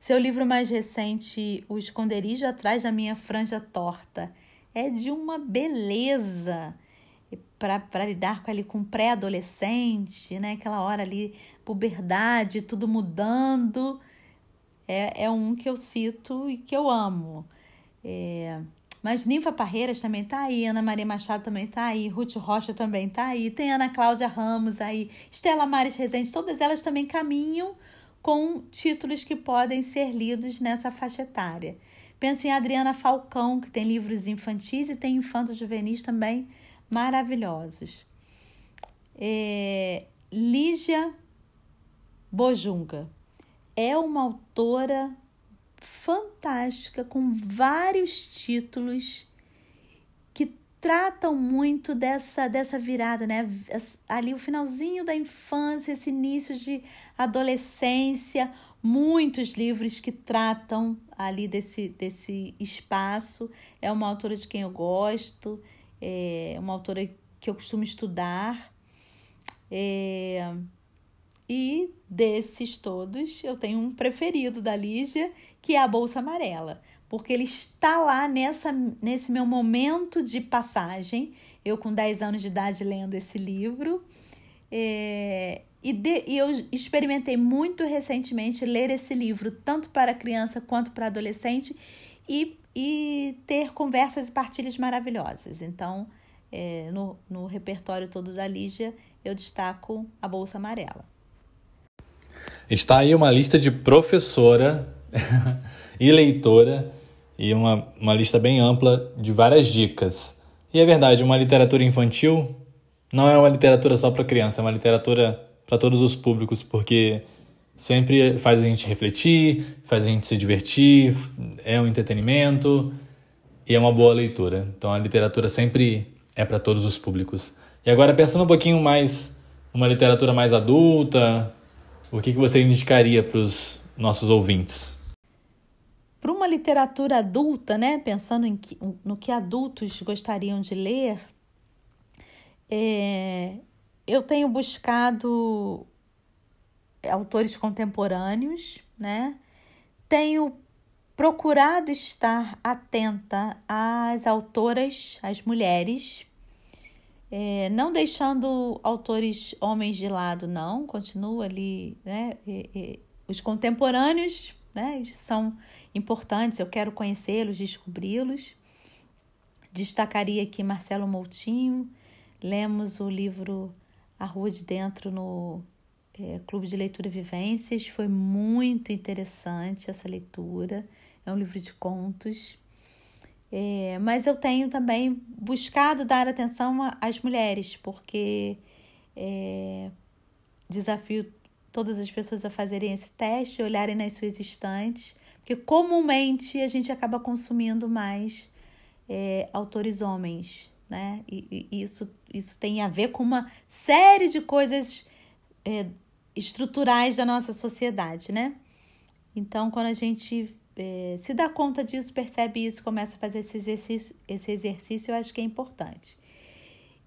Speaker 2: Seu livro mais recente, O Esconderijo Atrás da Minha Franja Torta, é de uma beleza para lidar com ali com pré-adolescente, né? Aquela hora ali, puberdade, tudo mudando. É, é um que eu cito e que eu amo. É, mas Ninfa Parreiras também tá aí, Ana Maria Machado também tá aí, Ruth Rocha também tá aí, tem Ana Cláudia Ramos aí, Estela Mares Rezende, todas elas também caminham com títulos que podem ser lidos nessa faixa etária. Penso em Adriana Falcão, que tem livros infantis e tem infantos juvenis também maravilhosos. É, Lígia Bojunga é uma autora fantástica com vários títulos que tratam muito dessa dessa virada, né? Ali o finalzinho da infância, esse início de adolescência, muitos livros que tratam ali desse desse espaço. É uma autora de quem eu gosto, é uma autora que eu costumo estudar. É, e desses todos, eu tenho um preferido da Lígia, que é a Bolsa Amarela, porque ele está lá nessa, nesse meu momento de passagem, eu com 10 anos de idade lendo esse livro. É, e, de, e eu experimentei muito recentemente ler esse livro, tanto para criança quanto para adolescente, e, e ter conversas e partilhas maravilhosas. Então, é, no, no repertório todo da Lígia, eu destaco a Bolsa Amarela.
Speaker 1: Está aí uma lista de professora e leitora e uma, uma lista bem ampla de várias dicas. E é verdade, uma literatura infantil não é uma literatura só para criança, é uma literatura para todos os públicos, porque sempre faz a gente refletir, faz a gente se divertir, é um entretenimento e é uma boa leitura. Então a literatura sempre é para todos os públicos. E agora pensando um pouquinho mais uma literatura mais adulta, o que, que você indicaria para os nossos ouvintes?
Speaker 2: Para uma literatura adulta, né, pensando em que, no que adultos gostariam de ler, é, eu tenho buscado autores contemporâneos, né? Tenho procurado estar atenta às autoras, às mulheres, É, não deixando autores homens de lado, não, continua ali, né? E, e, os contemporâneos, né, são importantes, eu quero conhecê-los, descobri-los. Destacaria aqui Marcelo Moutinho, lemos o livro A Rua de Dentro no é, Clube de Leitura Vivências, foi muito interessante essa leitura, é um livro de contos. É, mas eu tenho também buscado dar atenção às mulheres, porque é, desafio todas as pessoas a fazerem esse teste, olharem nas suas estantes, porque comumente a gente acaba consumindo mais é, autores homens, né? E, e, isso, isso tem a ver com uma série de coisas é, estruturais da nossa sociedade, né? Então, quando a gente é, se dá conta disso, percebe isso, começa a fazer esse exercício, esse exercício, eu acho que é importante.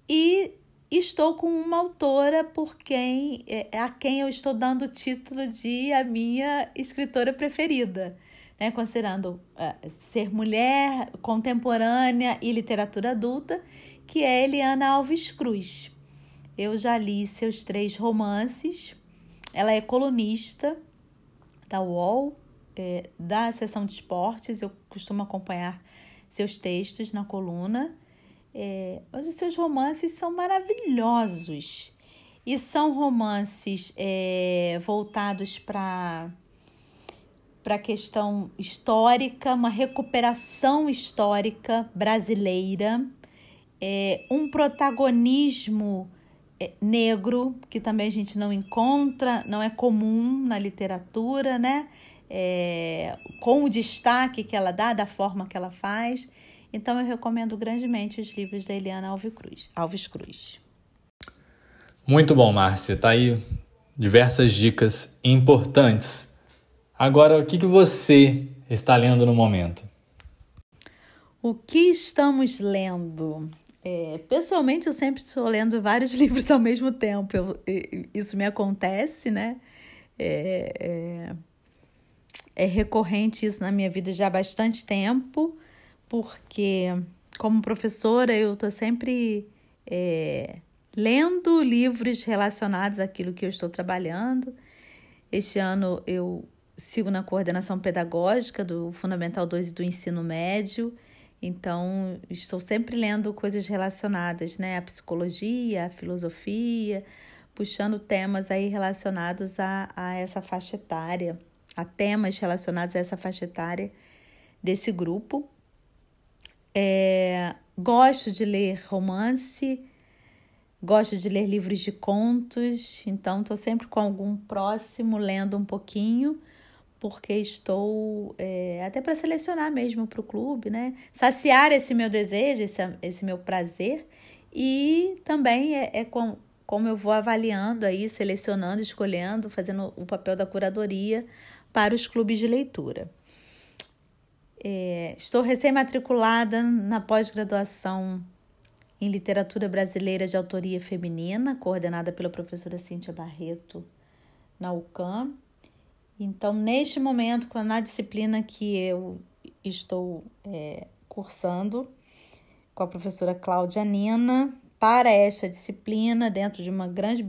Speaker 2: E estou com uma autora por quem é, a quem eu estou dando o título de a minha escritora preferida, né? considerando uh, ser mulher, contemporânea e literatura adulta, que é Eliana Alves Cruz. Eu já li seus três romances. Ela é colunista da UOL, é, da seção de esportes, eu costumo acompanhar seus textos na coluna. É, mas os seus romances são maravilhosos e são romances é, voltados para para a questão histórica, uma recuperação histórica brasileira, é, um protagonismo é, negro que também a gente não encontra, não é comum na literatura, né? é, com o destaque que ela dá, da forma que ela faz. Então eu recomendo grandemente os livros da Eliana Alves Cruz. Alves Cruz.
Speaker 1: Muito bom, Márcia. Tá aí diversas dicas importantes. Agora, o que, que você está lendo no momento?
Speaker 2: O que estamos lendo? É, pessoalmente, eu sempre estou lendo vários livros ao mesmo tempo. Eu, isso me acontece, né? É, é, é recorrente isso na minha vida já há bastante tempo, porque como professora eu estou sempre é, lendo livros relacionados àquilo que eu estou trabalhando. Este ano eu sigo na coordenação pedagógica do Fundamental 2 e do ensino médio, então estou sempre lendo coisas relacionadas né, à psicologia, à filosofia, puxando temas aí relacionados a, a essa faixa etária a temas relacionados a essa faixa etária desse grupo. É, gosto de ler romance, gosto de ler livros de contos, então estou sempre com algum próximo lendo um pouquinho, porque estou é, até para selecionar mesmo para o clube, né? Saciar esse meu desejo, esse, esse meu prazer, e também é, é com, como eu vou avaliando aí, selecionando, escolhendo, fazendo o papel da curadoria para os clubes de leitura. É, estou recém-matriculada na pós-graduação em Literatura Brasileira de Autoria Feminina, coordenada pela professora Cíntia Barreto na UCAM. Então, neste momento, na disciplina que eu estou é, cursando com a professora Cláudia Nina, para esta disciplina, dentro de uma grande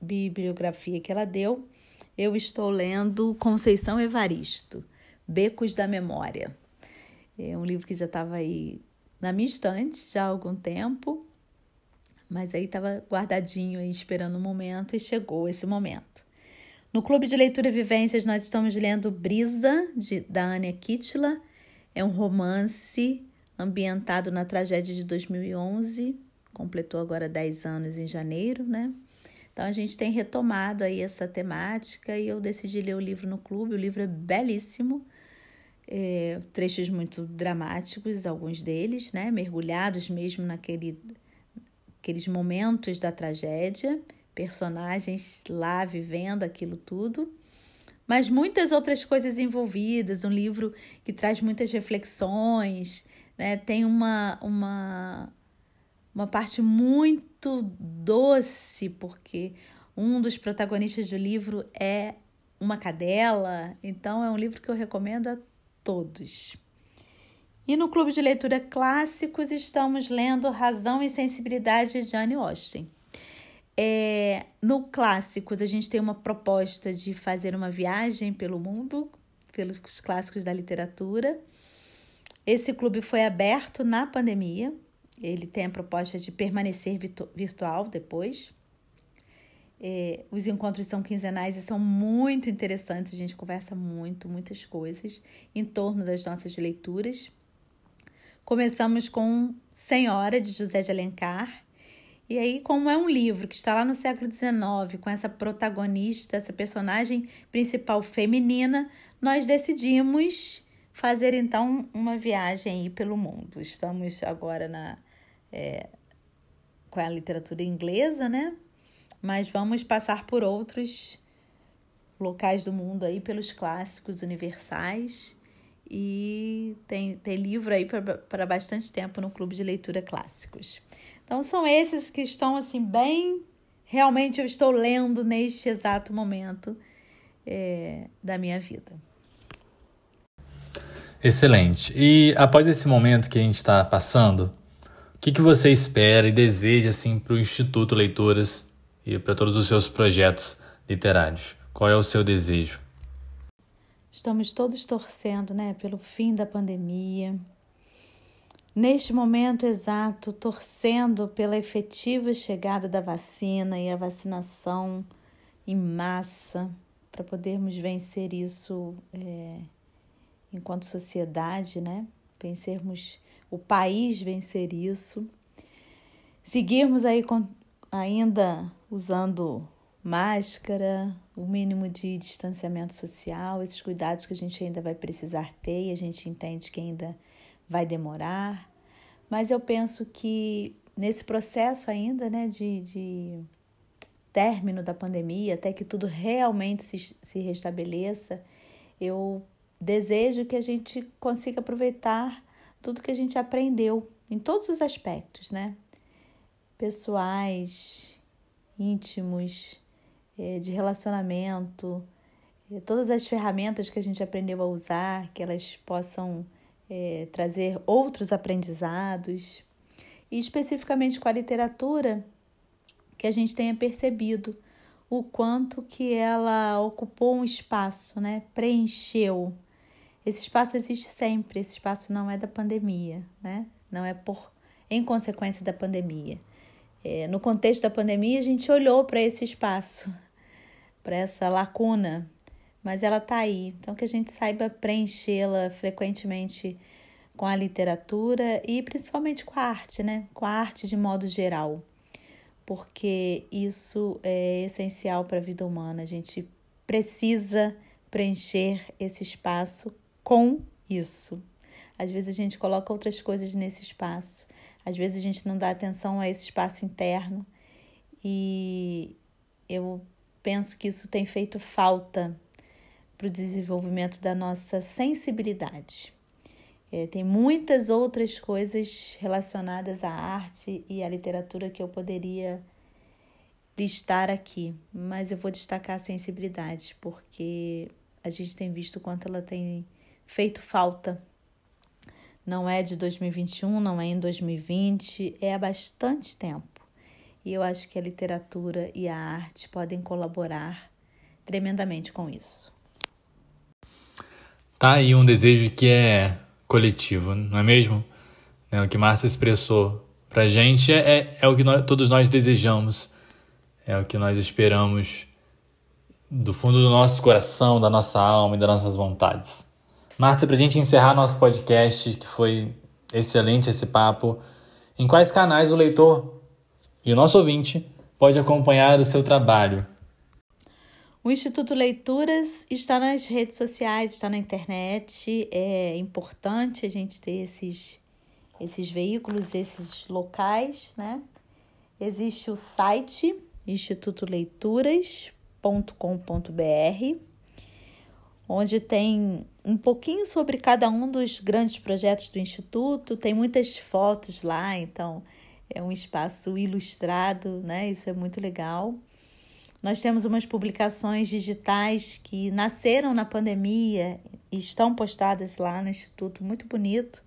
Speaker 2: bibliografia que ela deu, eu estou lendo Conceição Evaristo, Becos da Memória. É um livro que já estava aí na minha estante já há algum tempo, mas aí estava guardadinho aí esperando o um momento e chegou esse momento. No Clube de Leitura Vivências, nós estamos lendo Brisa, de, da Ania Kittla. É um romance ambientado na tragédia de 2011. Completou agora 10 anos em janeiro, né? Então a gente tem retomado aí essa temática e eu decidi ler o livro no clube. O livro é belíssimo, é, trechos muito dramáticos, alguns deles, né? Mergulhados mesmo naquele, momentos da tragédia, personagens lá vivendo aquilo tudo mas muitas outras coisas envolvidas, um livro que traz muitas reflexões, né? Tem uma, uma, uma parte muito doce, porque um dos protagonistas do livro é uma cadela, então é um livro que eu recomendo a todos. E no Clube de Leitura Clássicos estamos lendo Razão e Sensibilidade de Jane Austen. É, no Clássicos, a gente tem uma proposta de fazer uma viagem pelo mundo, pelos clássicos da literatura. Esse clube foi aberto na pandemia. Ele tem a proposta de permanecer virtual depois. É, os encontros são quinzenais e são muito interessantes. A gente conversa muito, muitas coisas em torno das nossas leituras. Começamos com Senhora, de José de Alencar, e aí, como é um livro que está lá no século XIX, com essa protagonista, essa personagem principal feminina, nós decidimos fazer então uma viagem aí pelo mundo. Estamos agora na é, com a literatura inglesa, né? Mas vamos passar por outros locais do mundo aí, pelos clássicos universais. E tem, tem livro aí para bastante tempo no Clube de Leitura Clássicos. Então são esses que estão assim bem, realmente eu estou lendo neste exato momento é, da minha vida.
Speaker 1: Excelente. E após esse momento que a gente está passando, o que, que você espera e deseja assim para o Instituto Leituras e para todos os seus projetos literários? Qual é o seu desejo?
Speaker 2: Estamos todos torcendo, né, pelo fim da pandemia, neste momento exato, torcendo pela efetiva chegada da vacina e a vacinação em massa, para podermos vencer isso é, enquanto sociedade, né? Vencermos o país, vencer isso. Seguirmos aí com, ainda usando máscara, o mínimo de distanciamento social, esses cuidados que a gente ainda vai precisar ter e a gente entende que ainda vai demorar, mas eu penso que nesse processo ainda, né, de, de término da pandemia, até que tudo realmente se, se restabeleça, eu desejo que a gente consiga aproveitar tudo que a gente aprendeu em todos os aspectos, né? Pessoais, íntimos, eh, de relacionamento, eh, todas as ferramentas que a gente aprendeu a usar, que elas possam é, trazer outros aprendizados, e especificamente com a literatura, que a gente tenha percebido o quanto que ela ocupou um espaço, né? preencheu. Esse espaço existe sempre, esse espaço não é da pandemia, né? não é por em consequência da pandemia. É, no contexto da pandemia, a gente olhou para esse espaço, para essa lacuna mas ela está aí. Então, que a gente saiba preenchê-la frequentemente com a literatura e principalmente com a arte, né? Com a arte de modo geral, porque isso é essencial para a vida humana. A gente precisa preencher esse espaço com isso. Às vezes a gente coloca outras coisas nesse espaço, às vezes a gente não dá atenção a esse espaço interno e eu penso que isso tem feito falta para o desenvolvimento da nossa sensibilidade. É, tem muitas outras coisas relacionadas à arte e à literatura que eu poderia listar aqui, mas eu vou destacar a sensibilidade, porque a gente tem visto quanto ela tem feito falta. Não é de 2021, não é em 2020, é há bastante tempo. E eu acho que a literatura e a arte podem colaborar tremendamente com isso.
Speaker 1: Tá aí um desejo que é coletivo, não é mesmo? É, o que Márcia expressou pra gente é, é, é o que nós, todos nós desejamos, é o que nós esperamos do fundo do nosso coração, da nossa alma e das nossas vontades. Márcia, pra gente encerrar nosso podcast, que foi excelente esse papo, em quais canais o leitor e o nosso ouvinte pode acompanhar o seu trabalho?
Speaker 2: O Instituto Leituras está nas redes sociais, está na internet. É importante a gente ter esses, esses veículos, esses locais, né? Existe o site institutoleituras.com.br, onde tem um pouquinho sobre cada um dos grandes projetos do Instituto, tem muitas fotos lá, então é um espaço ilustrado, né? Isso é muito legal. Nós temos umas publicações digitais que nasceram na pandemia e estão postadas lá no Instituto, muito bonito.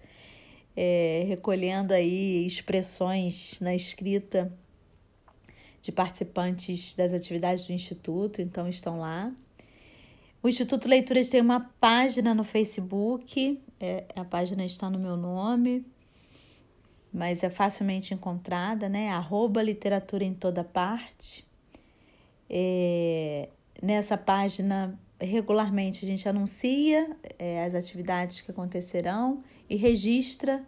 Speaker 2: é, recolhendo aí expressões na escrita de participantes das atividades do Instituto, então estão lá. O Instituto Leituras tem uma página no Facebook, é, a página está no meu nome, mas é facilmente encontrada, né? Arroba literatura em toda parte. É, nessa página, regularmente a gente anuncia é, as atividades que acontecerão e registra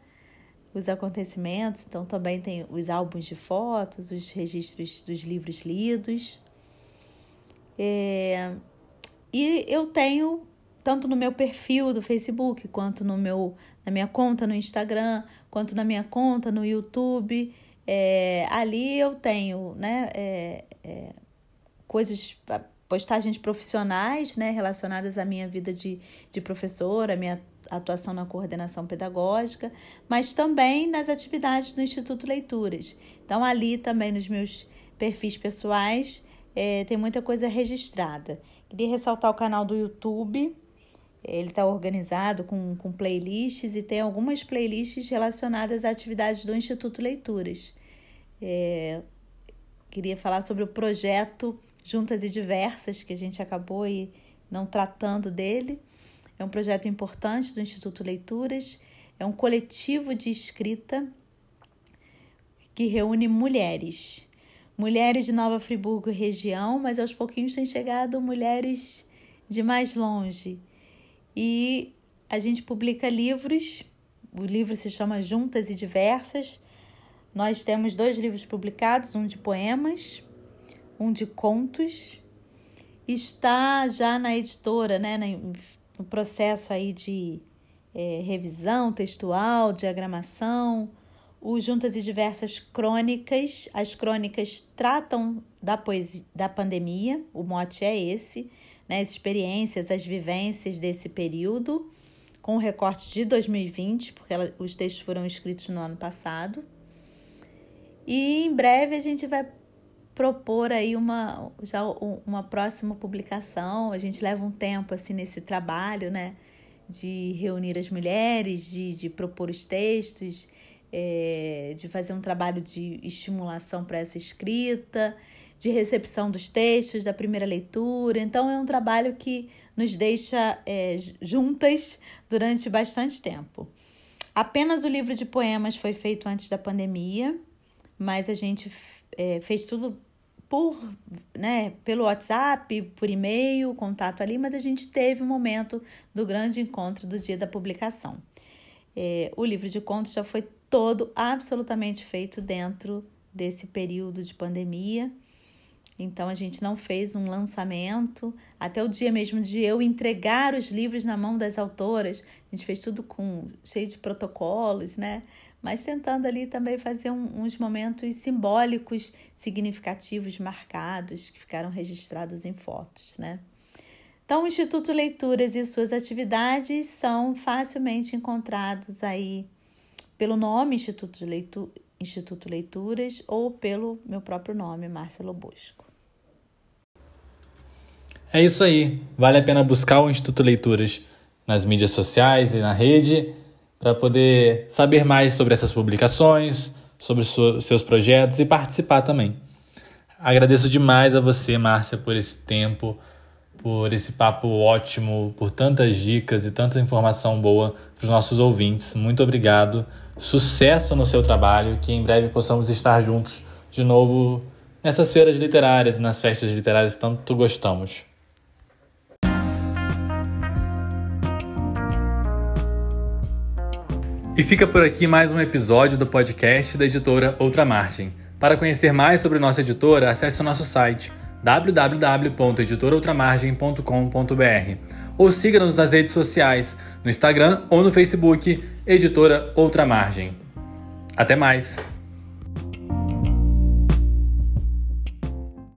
Speaker 2: os acontecimentos. Então, também tem os álbuns de fotos, os registros dos livros lidos. É, e eu tenho, tanto no meu perfil do Facebook, quanto no meu, na minha conta no Instagram, quanto na minha conta no YouTube. É, ali eu tenho né, é, é coisas, postagens profissionais né, relacionadas à minha vida de, de professora, minha atuação na coordenação pedagógica, mas também nas atividades do Instituto Leituras. Então, ali também nos meus perfis pessoais é, tem muita coisa registrada. Queria ressaltar o canal do YouTube. Ele está organizado com, com playlists e tem algumas playlists relacionadas às atividades do Instituto Leituras. É, queria falar sobre o projeto Juntas e Diversas, que a gente acabou aí não tratando dele. É um projeto importante do Instituto Leituras, é um coletivo de escrita que reúne mulheres. Mulheres de Nova Friburgo e região, mas aos pouquinhos têm chegado mulheres de mais longe. E a gente publica livros, o livro se chama Juntas e Diversas. Nós temos dois livros publicados, um de poemas, um de contos. Está já na editora, né, no processo aí de é, revisão textual, diagramação, o Juntas e Diversas Crônicas. As crônicas tratam da, poesia, da pandemia, o mote é esse, né? as experiências, as vivências desse período, com o recorte de 2020, porque ela, os textos foram escritos no ano passado. E em breve a gente vai propor aí uma já uma próxima publicação. A gente leva um tempo assim nesse trabalho, né? De reunir as mulheres, de, de propor os textos, é, de fazer um trabalho de estimulação para essa escrita, de recepção dos textos, da primeira leitura. Então, é um trabalho que nos deixa é, juntas durante bastante tempo. Apenas o livro de poemas foi feito antes da pandemia, mas a gente é, fez tudo por, né, pelo WhatsApp, por e-mail, contato ali, mas a gente teve o um momento do grande encontro do dia da publicação. É, o livro de contos já foi todo absolutamente feito dentro desse período de pandemia. Então a gente não fez um lançamento até o dia mesmo de eu entregar os livros na mão das autoras. A gente fez tudo com cheio de protocolos, né? Mas tentando ali também fazer um, uns momentos simbólicos, significativos, marcados, que ficaram registrados em fotos, né? Então, o Instituto Leituras e suas atividades são facilmente encontrados aí pelo nome Instituto, de Leitu Instituto Leituras ou pelo meu próprio nome, Marcelo Bosco.
Speaker 1: É isso aí. Vale a pena buscar o Instituto Leituras nas mídias sociais e na rede para poder saber mais sobre essas publicações, sobre seus projetos e participar também. Agradeço demais a você, Márcia, por esse tempo, por esse papo ótimo, por tantas dicas e tanta informação boa para os nossos ouvintes. Muito obrigado. Sucesso no seu trabalho, que em breve possamos estar juntos de novo nessas feiras literárias, nas festas literárias que tanto gostamos. E fica por aqui mais um episódio do podcast da editora Outra Margem. Para conhecer mais sobre nossa editora, acesse o nosso site www.editoraoutramargem.com.br ou siga-nos nas redes sociais, no Instagram ou no Facebook, Editora Outra Margem. Até mais!